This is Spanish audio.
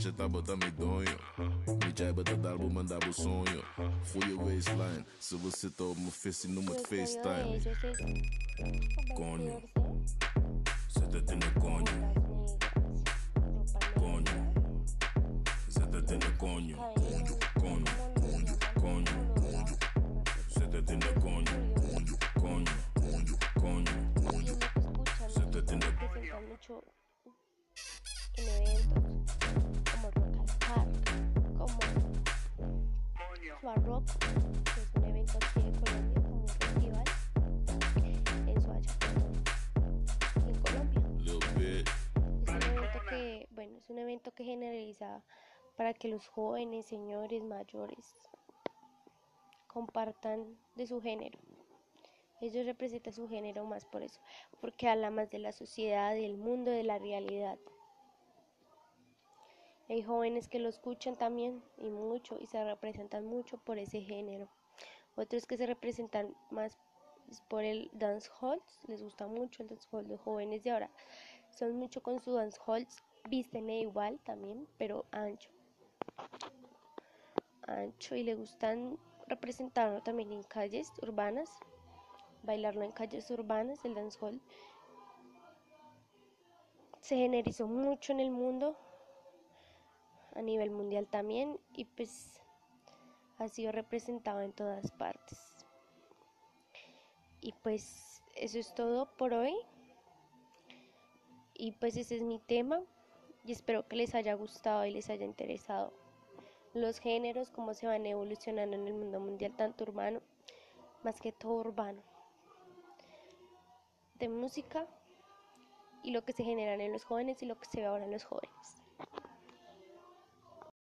faceta tá medonho. Me jaiba da dar, vou mandar o sonho. Fui o waistline. Se você tá, o face, numa de FaceTime. Conho. Você tá tendo conho. Conho. Você tá tendo conho. Conho, conho, conho. Você tá tendo conho. Conho, conho, conho, conho. Você tá tendo. En. Suarrock, que es un evento aquí de Colombia, como un festival en Suacha, en Colombia. Es un evento que, bueno, es un evento que generaliza para que los jóvenes, señores, mayores compartan de su género. Ellos representan su género más por eso, porque habla más de la sociedad, del mundo, de la realidad. Hay jóvenes que lo escuchan también y mucho y se representan mucho por ese género. Otros que se representan más por el dancehall, les gusta mucho el dancehall, los jóvenes de ahora son mucho con su dancehall, visten igual también, pero ancho. Ancho y le gustan representarlo también en calles urbanas, bailarlo en calles urbanas, el dancehall. Se generalizó mucho en el mundo, a nivel mundial también, y pues ha sido representado en todas partes. Y pues eso es todo por hoy. Y pues ese es mi tema y espero que les haya gustado y les haya interesado los géneros, cómo se van evolucionando en el mundo mundial, tanto urbano, más que todo urbano, de música y lo que se genera en los jóvenes y lo que se ve ahora en los jóvenes.